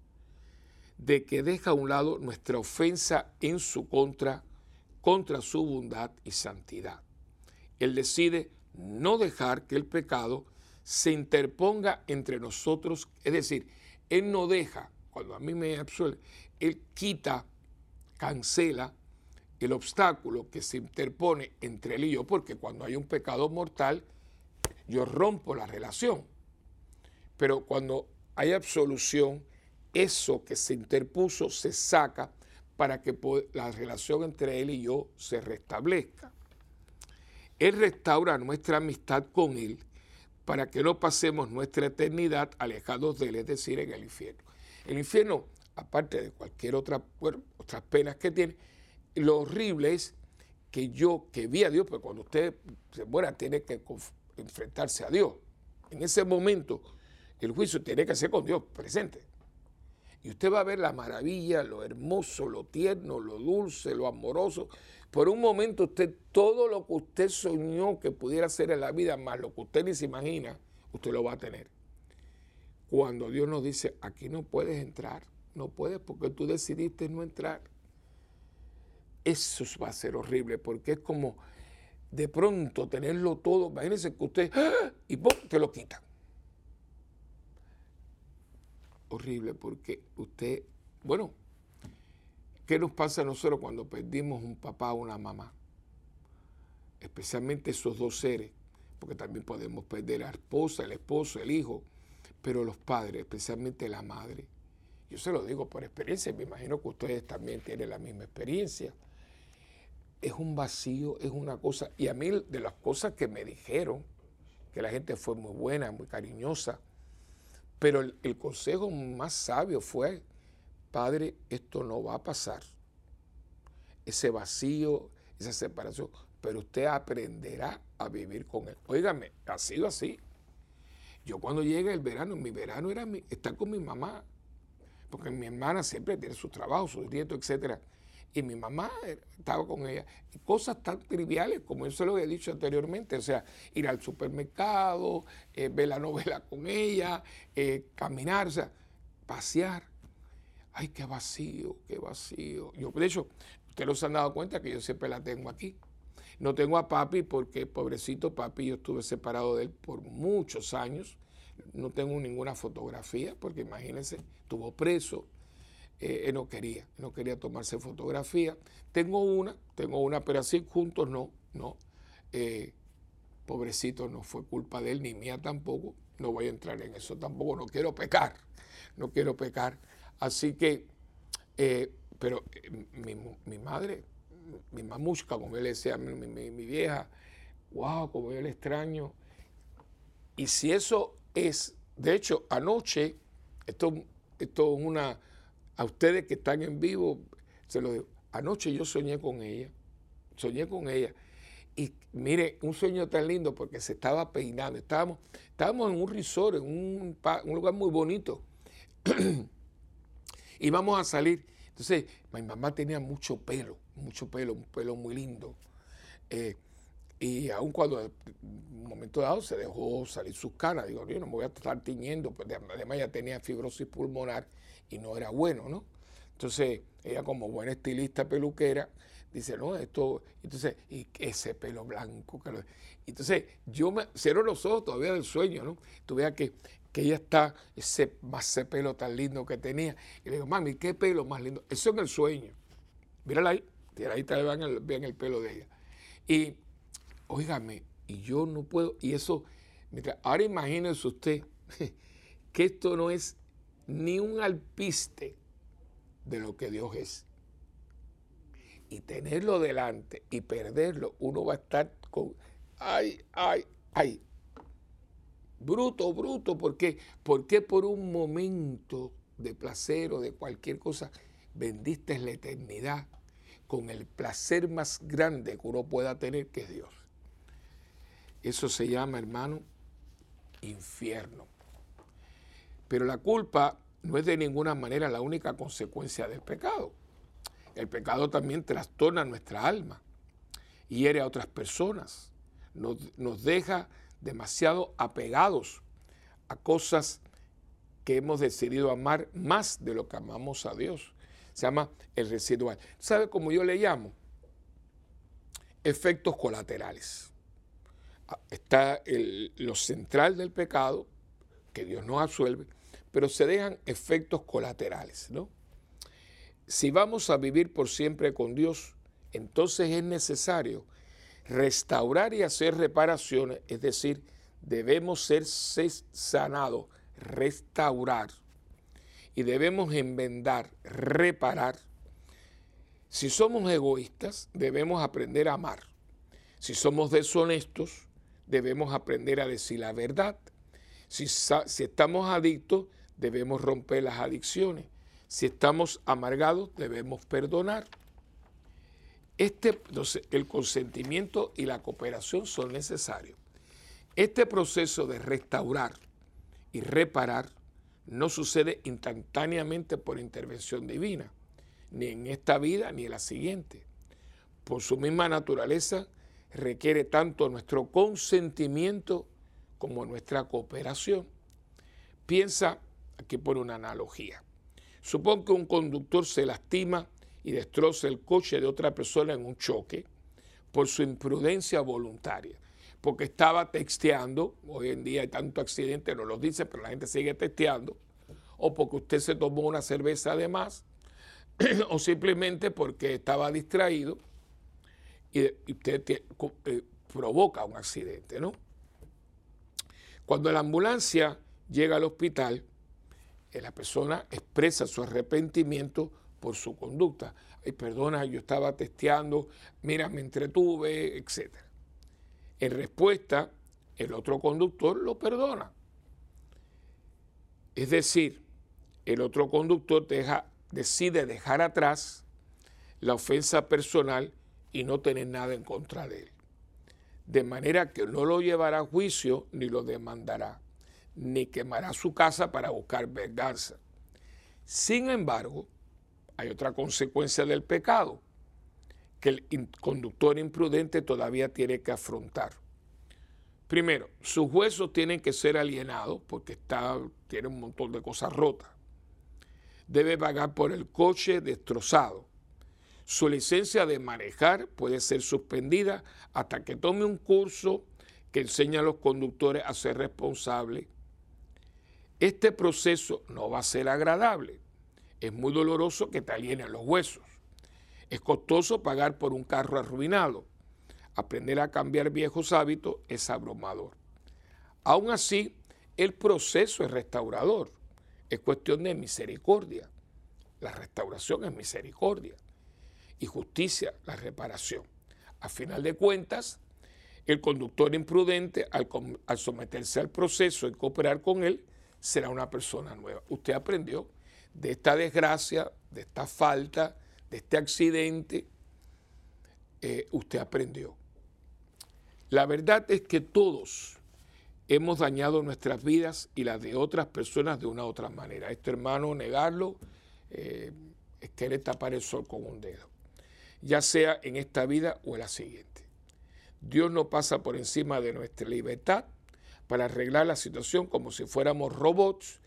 S1: de que deja a un lado nuestra ofensa en su contra, contra su bondad y santidad. Él decide no dejar que el pecado se interponga entre nosotros, es decir, Él no deja, cuando a mí me absuelve, Él quita, cancela el obstáculo que se interpone entre él y yo, porque cuando hay un pecado mortal, yo rompo la relación. Pero cuando hay absolución, eso que se interpuso se saca para que la relación entre él y yo se restablezca. Él restaura nuestra amistad con él para que no pasemos nuestra eternidad alejados de él, es decir, en el infierno. El infierno, aparte de cualquier otra, otras penas que tiene, lo horrible es que yo, que vi a Dios, pero cuando usted se muera tiene que enfrentarse a Dios. En ese momento el juicio tiene que ser con Dios presente. Y usted va a ver la maravilla, lo hermoso, lo tierno, lo dulce, lo amoroso. Por un momento usted, todo lo que usted soñó que pudiera ser en la vida, más lo que usted ni se imagina, usted lo va a tener. Cuando Dios nos dice, aquí no puedes entrar, no puedes porque tú decidiste no entrar. Eso va a ser horrible porque es como de pronto tenerlo todo. Imagínense que usted ¡ah! y ¡pum! te lo quita. Horrible porque usted, bueno, ¿qué nos pasa a nosotros cuando perdimos un papá o una mamá? Especialmente esos dos seres, porque también podemos perder la esposa, el esposo, el hijo, pero los padres, especialmente la madre. Yo se lo digo por experiencia, me imagino que ustedes también tienen la misma experiencia es un vacío, es una cosa. Y a mí de las cosas que me dijeron, que la gente fue muy buena, muy cariñosa, pero el, consejo más sabio fue, Padre, esto no va a pasar. Ese vacío, esa separación, pero usted aprenderá a vivir con él. Óigame, ha sido así. Yo cuando llega el verano, mi verano era estar con mi mamá, porque mi hermana siempre tiene su trabajo, sus dietos, etcétera y mi mamá estaba con ella. cosas tan triviales como yo se lo he dicho anteriormente, o sea, ir al supermercado, eh, ver la novela con ella, eh, caminar, o sea, pasear. Ay, qué vacío, qué vacío. Yo, de hecho, ustedes no se han dado cuenta que yo siempre la tengo aquí. No tengo a papi porque, pobrecito papi, yo estuve separado de él por muchos años. No tengo ninguna fotografía porque imagínense, estuvo preso eh, no quería, no quería tomarse fotografía. Tengo una, tengo una, pero así juntos no, no. Eh, pobrecito, no fue culpa de él, ni mía tampoco. No voy a entrar en eso tampoco, no quiero pecar, no quiero pecar. Así que, eh, pero mi, madre, mi mamushka, como él decía, mi, mi, vieja, wow, como yo le extraño. Y si eso es, de hecho, anoche, esto, esto es una a ustedes que están en vivo, se lo digo, anoche yo soñé con ella, soñé con ella. Y mire, un sueño tan lindo porque se estaba peinando. Estábamos, estábamos en un resort, en un, lugar muy bonito. y vamos a salir. Entonces, mi mamá tenía mucho pelo, mucho pelo, un pelo muy lindo. Eh, y aun cuando en un momento dado se dejó salir sus canas, digo, yo no me voy a estar tiñendo, pues además ya tenía fibrosis pulmonar y no era bueno, ¿no? Entonces, ella como buena estilista peluquera, dice, no, esto, entonces, y ese pelo blanco. entonces, yo me cierro los ojos todavía del sueño, ¿no? Tú veas que, que ella está, ese, ese pelo tan lindo que tenía. Y le digo, mami, ¿qué pelo más lindo? Eso en el sueño. Mírala ahí, ahí te vean el, vean el pelo de ella. Y, óigame, y yo no puedo, y eso, ahora imagínese usted que esto no es ni un alpiste de lo que Dios es. Y tenerlo delante y perderlo, uno va a estar con, ay, ay, ay, bruto, bruto, porque ¿por qué por un momento de placer o de cualquier cosa vendiste la eternidad con el placer más grande que uno pueda tener, que es Dios? Eso se llama, hermano, infierno. Pero la culpa no es de ninguna manera la única consecuencia del pecado. El pecado también trastorna nuestra alma, hiere a otras personas, nos, deja demasiado apegados a cosas que hemos decidido amar más de lo que amamos a Dios. Se llama el residual. ¿Sabe cómo yo le llamo? Efectos colaterales. Ah, está lo central del pecado, que Dios nos absuelve, pero se dejan efectos colaterales, ¿no? Si vamos a vivir por siempre con Dios, entonces es necesario restaurar y hacer reparaciones, es decir, debemos ser sanados, restaurar, y debemos enmendar, reparar. Si somos egoístas, debemos aprender a amar. Si somos deshonestos, debemos aprender a decir la verdad. Si, si estamos adictos, debemos romper las adicciones. Si estamos amargados, debemos perdonar. Este, el consentimiento y la cooperación son necesarios. Este proceso de restaurar y reparar no sucede instantáneamente por intervención divina, ni en esta vida ni en la siguiente. Por su misma naturaleza, requiere tanto nuestro consentimiento como nuestra cooperación. Piensa Aquí pone una analogía. Supón que un conductor se lastima y destroza el coche de otra persona en un choque por su imprudencia voluntaria, porque estaba texteando, hoy en día hay tanto accidente, no lo dice, pero la gente sigue texteando, o porque usted se tomó una cerveza de más, o simplemente porque estaba distraído y usted eh, provoca un accidente, ¿no? Cuando la ambulancia llega al hospital, la persona expresa su arrepentimiento por su conducta. Ay, perdona, yo estaba testeando, mira, me entretuve, etc. En respuesta, el otro conductor lo perdona. Es decir, el otro conductor deja, decide dejar atrás la ofensa personal y no tener nada en contra de él. De manera que no lo llevará a juicio ni lo demandará ni quemará su casa para buscar venganza. Sin embargo, hay otra consecuencia del pecado que el conductor imprudente todavía tiene que afrontar. Primero, sus huesos tienen que ser alienados porque está, tiene un montón de cosas rotas. Debe pagar por el coche destrozado. Su licencia de manejar puede ser suspendida hasta que tome un curso que enseña a los conductores a ser responsables este proceso no va a ser agradable. Es muy doloroso que te alienen los huesos. Es costoso pagar por un carro arruinado. Aprender a cambiar viejos hábitos es abrumador. Aún así, el proceso es restaurador. Es cuestión de misericordia. La restauración es misericordia. Y justicia, la reparación. A final de cuentas, el conductor imprudente, al, al someterse al proceso y cooperar con él, será una persona nueva. Usted aprendió de esta desgracia, de esta falta, de este accidente, eh, usted aprendió. La verdad es que todos hemos dañado nuestras vidas y las de otras personas de una otra manera. Este hermano, negarlo, eh, es querer tapar el sol con un dedo, ya sea en esta vida o en la siguiente. Dios no pasa por encima de nuestra libertad para arreglar la situación como si fuéramos robots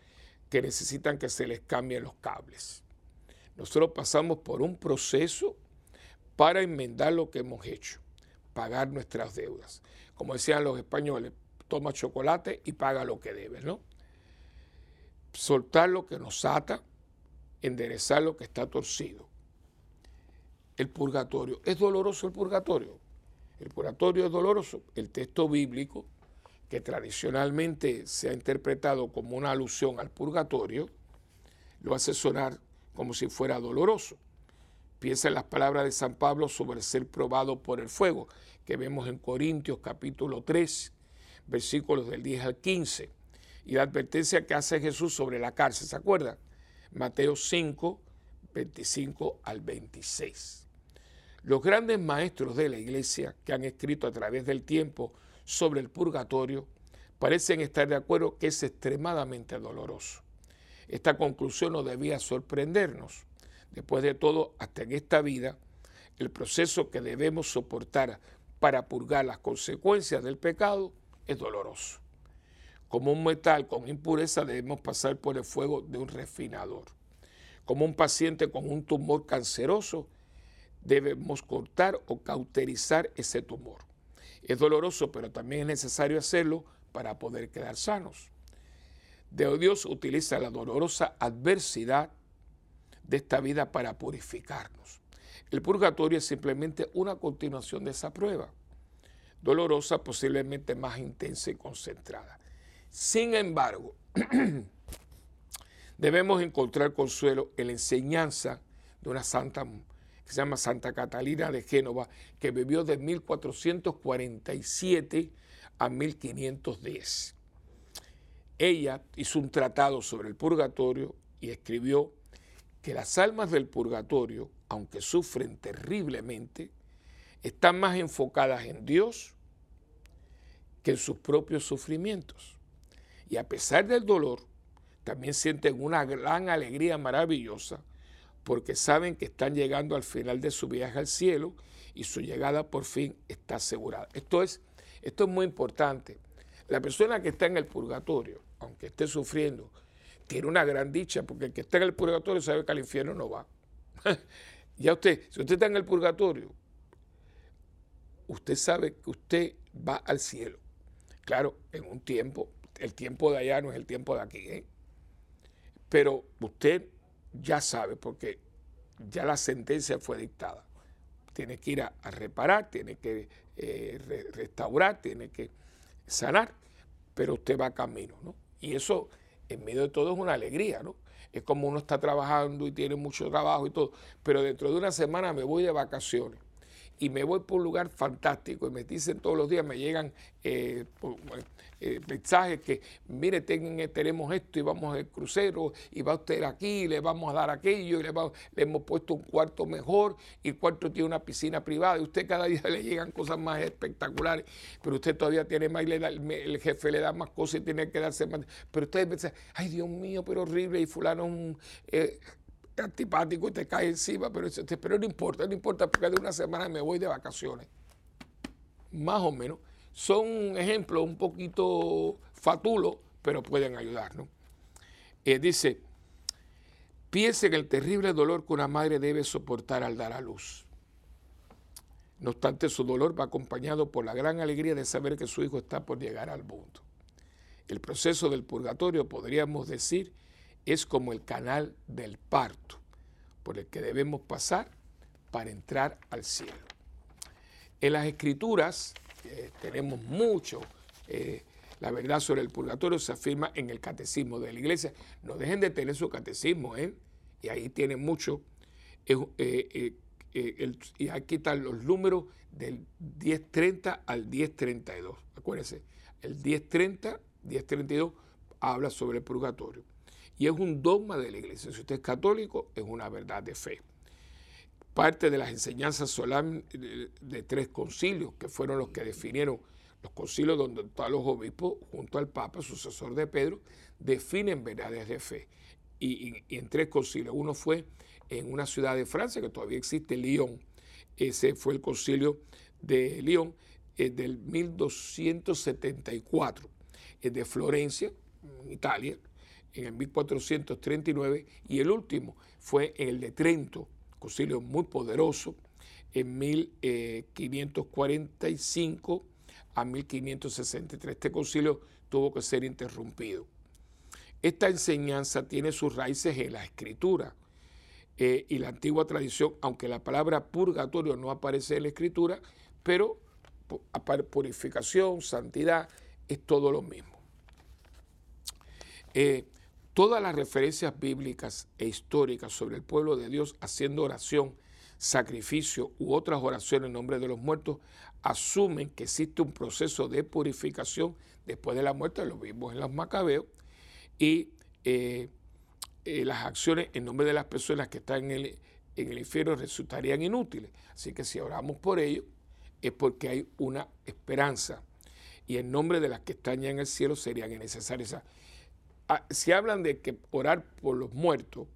S1: que necesitan que se les cambien los cables. Nosotros pasamos por un proceso para enmendar lo que hemos hecho, pagar nuestras deudas. Como decían los españoles, toma chocolate y paga lo que debes, ¿no? Soltar lo que nos ata, enderezar lo que está torcido. El purgatorio. ¿Es doloroso el purgatorio? El purgatorio es doloroso. El texto bíblico, que tradicionalmente se ha interpretado como una alusión al purgatorio, lo hace sonar como si fuera doloroso. Piensa en las palabras de San Pablo sobre ser probado por el fuego, que vemos en Corintios capítulo 3, versículos del 10 al 15, y la advertencia que hace Jesús sobre la cárcel, ¿se acuerdan? Mateo 5, 25 al 26. Los grandes maestros de la iglesia que han escrito a través del tiempo sobre el purgatorio parecen estar de acuerdo que es extremadamente doloroso. Esta conclusión no debía sorprendernos. Después de todo, hasta en esta vida, el proceso que debemos soportar para purgar las consecuencias del pecado es doloroso. Como un metal con impureza debemos pasar por el fuego de un refinador. Como un paciente con un tumor canceroso debemos cortar o cauterizar ese tumor. Es doloroso, pero también es necesario hacerlo para poder quedar sanos. Dios utiliza la dolorosa adversidad de esta vida para purificarnos. El purgatorio es simplemente una continuación de esa prueba, dolorosa, posiblemente más intensa y concentrada. Sin embargo, debemos encontrar consuelo en la enseñanza de una santa que se llama Santa Catalina de Génova, que vivió de 1447 a 1510. Ella hizo un tratado sobre el purgatorio y escribió que las almas del purgatorio, aunque sufren terriblemente, están más enfocadas en Dios que en sus propios sufrimientos. Y a pesar del dolor, también sienten una gran alegría maravillosa porque saben que están llegando al final de su viaje al cielo y su llegada por fin está asegurada. Esto es, esto es muy importante. La persona que está en el purgatorio, aunque esté sufriendo, tiene una gran dicha, porque el que está en el purgatorio sabe que al infierno no va. ya usted, si usted está en el purgatorio, usted sabe que usted va al cielo. Claro, en un tiempo, el tiempo de allá no es el tiempo de aquí, ¿eh? pero usted ya sabe, porque ya la sentencia fue dictada. Tiene que ir a, reparar, tiene que eh, restaurar, tiene que sanar, pero usted va camino, ¿no? Y eso en medio de todo es una alegría, ¿no? Es como uno está trabajando y tiene mucho trabajo y todo, pero dentro de una semana me voy de vacaciones y me voy por un lugar fantástico y me dicen todos los días, me llegan eh, eh, mensajes que, mire, tenemos esto y vamos al crucero y va usted aquí, le vamos a dar aquello y le, hemos puesto un cuarto mejor y el cuarto tiene una piscina privada y usted cada día le llegan cosas más espectaculares, pero usted todavía tiene más y le da, el jefe le da más cosas y tiene que darse más. Pero ustedes piensan, ay Dios mío, pero horrible y fulano es un... Eh, antipático y te cae encima, pero, pero no importa, no importa porque de una semana me voy de vacaciones. Más o menos. Son ejemplos un poquito fatulos, pero pueden ayudarnos. Eh, dice, piense en el terrible dolor que una madre debe soportar al dar a luz. No obstante, su dolor va acompañado por la gran alegría de saber que su hijo está por llegar al mundo. El proceso del purgatorio, podríamos decir, es como el canal del parto por el que debemos pasar para entrar al cielo. En las escrituras eh, tenemos mucho, eh, la verdad sobre el purgatorio se afirma en el catecismo de la iglesia. No dejen de tener su catecismo, ¿eh? Y ahí tienen mucho. Eh, y aquí están los números del 1030 al 1032. Acuérdense, el 1030, 1032 habla sobre el purgatorio y es un dogma de la iglesia. Si usted es católico, es una verdad de fe. Parte de las enseñanzas solemnes de, tres concilios, que fueron los que definieron los concilios donde todos los obispos, junto al Papa, sucesor de Pedro, definen verdades de fe. Y, en tres concilios. Uno fue en una ciudad de Francia, que todavía existe, Lyon. Ese fue el concilio de Lyon eh, del 1274. El de Florencia, en Italia, en el 1439 y el último fue el de Trento, concilio muy poderoso, en 1545 a 1563. Este concilio tuvo que ser interrumpido. Esta enseñanza tiene sus raíces en la escritura eh, y la antigua tradición, aunque la palabra purgatorio no aparece en la escritura, pero purificación, santidad, es todo lo mismo. Eh, todas las referencias bíblicas e históricas sobre el pueblo de Dios haciendo oración, sacrificio u otras oraciones en nombre de los muertos asumen que existe un proceso de purificación después de la muerte, lo vimos en los macabeos, y eh, eh, las acciones en nombre de las personas que están en el, en el infierno resultarían inútiles. Así que si oramos por ellos, es porque hay una esperanza. Y en nombre de las que están ya en el cielo serían innecesarias. Ah, si hablan de que orar por los muertos,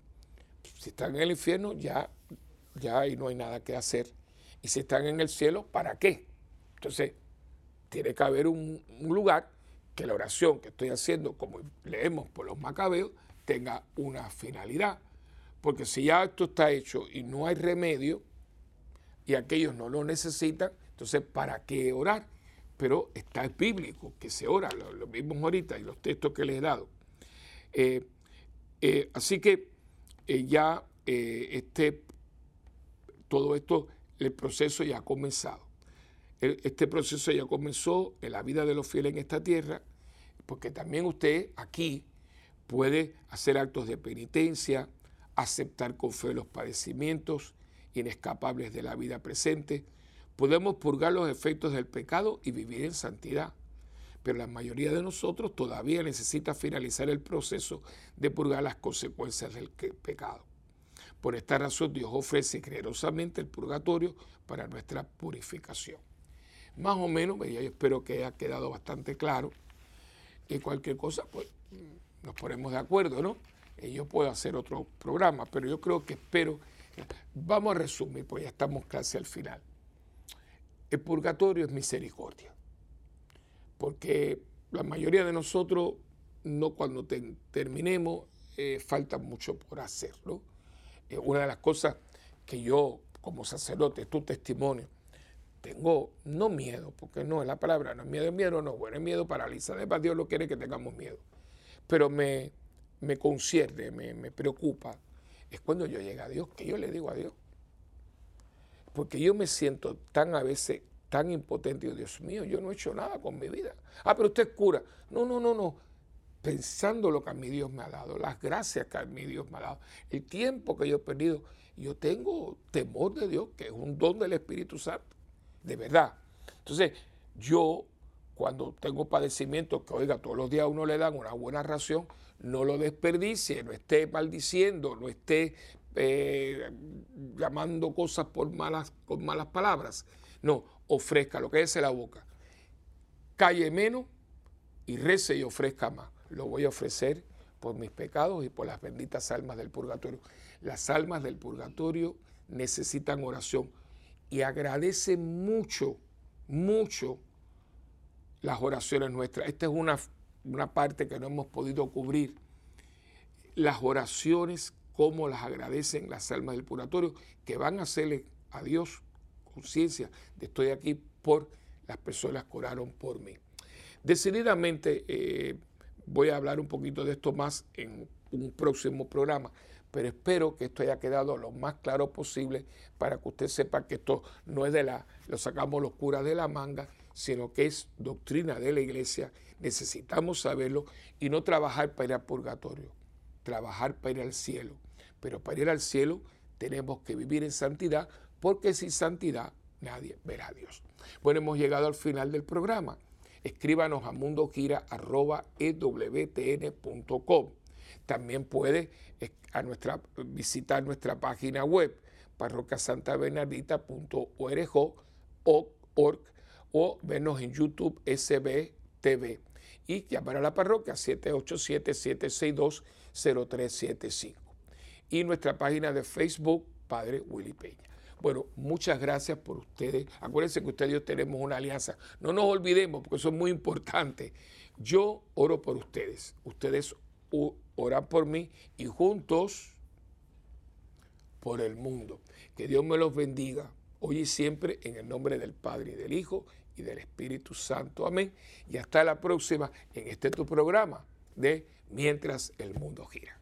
S1: si están en el infierno, ya, ya no hay nada que hacer. Y si están en el cielo, ¿para qué? Entonces, tiene que haber un, lugar que la oración que estoy haciendo, como leemos por los macabeos, tenga una finalidad. Porque si ya esto está hecho y no hay remedio, y aquellos no lo necesitan, entonces, ¿para qué orar? Pero está el bíblico, que se ora, lo, mismo ahorita y los textos que les he dado. Eh, eh, así que eh, ya este, todo esto, el proceso ya ha comenzado este proceso ya comenzó en la vida de los fieles en esta tierra, porque también usted aquí puede hacer actos de penitencia, aceptar con fe los padecimientos inescapables de la vida presente. Podemos purgar los efectos del pecado y vivir en santidad. Pero la mayoría de nosotros todavía necesita finalizar el proceso de purgar las consecuencias del pecado. Por esta razón Dios ofrece generosamente el purgatorio para nuestra purificación. Más o menos, yo espero que haya quedado bastante claro. Y cualquier cosa, pues nos ponemos de acuerdo, ¿no? Y yo puedo hacer otro programa, pero yo creo que espero. Vamos a resumir, pues ya estamos casi al final. El purgatorio es misericordia, porque la mayoría de nosotros, no cuando terminemos, eh, falta mucho por hacer, ¿no? Eh, una de las cosas que yo, como sacerdote, tu testimonio, tengo no miedo, porque no es la palabra, no es miedo, es miedo, no, bueno, es miedo paraliza. Además, Dios lo quiere que tengamos miedo. Pero me, me concierne, me, preocupa, es cuando yo llego a Dios, que yo le digo a Dios. Porque yo me siento tan a veces tan impotente, Dios mío, yo no he hecho nada con mi vida. Ah, pero usted es cura. No, no, no, no. Pensando lo que a mi Dios me ha dado, las gracias que a mi Dios me ha dado, el tiempo que yo he perdido, yo tengo temor de Dios, que es un don del Espíritu Santo de verdad. Entonces, yo cuando tengo padecimiento, que oiga, todos los días a uno le dan una buena ración, no lo desperdicie, no esté maldiciendo, no esté eh, llamando cosas por malas, con malas palabras. No, ofrezca lo que es la boca. Calle menos y rece y ofrezca más. Lo voy a ofrecer por mis pecados y por las benditas almas del purgatorio. Las almas del purgatorio necesitan oración y agradece mucho, mucho las oraciones nuestras. Esta es una, una parte que no hemos podido cubrir. Las oraciones, cómo las agradecen las almas del purgatorio, que van a hacerle a Dios conciencia de estoy aquí por las personas que oraron por mí. Decididamente eh, voy a hablar un poquito de esto más en un próximo programa, pero espero que esto haya quedado lo más claro posible para que usted sepa que esto no es de la, lo sacamos los curas de la manga, sino que es doctrina de la iglesia, necesitamos saberlo y no trabajar para ir al purgatorio, trabajar para ir al cielo. Pero para ir al cielo tenemos que vivir en santidad, porque sin santidad nadie verá a Dios. Bueno, hemos llegado al final del programa. Escríbanos a mundogira.ewtn.com. También puede a nuestra, visitar nuestra página web parroquiasantabernardita.org o vernos en YouTube SBTV y llamar a la parroquia 787-762-0375 y nuestra página de Facebook Padre Willy Peña. Bueno, muchas gracias por ustedes. Acuérdense que ustedes y yo tenemos una alianza. No nos olvidemos, porque eso es muy importante. Yo oro por ustedes. Ustedes orar por mí y juntos por el mundo. Que Dios me los bendiga. hoy y siempre, en el nombre del Padre y del Hijo y del Espíritu Santo. Amén. Y hasta la próxima en este tu programa de Mientras el mundo gira.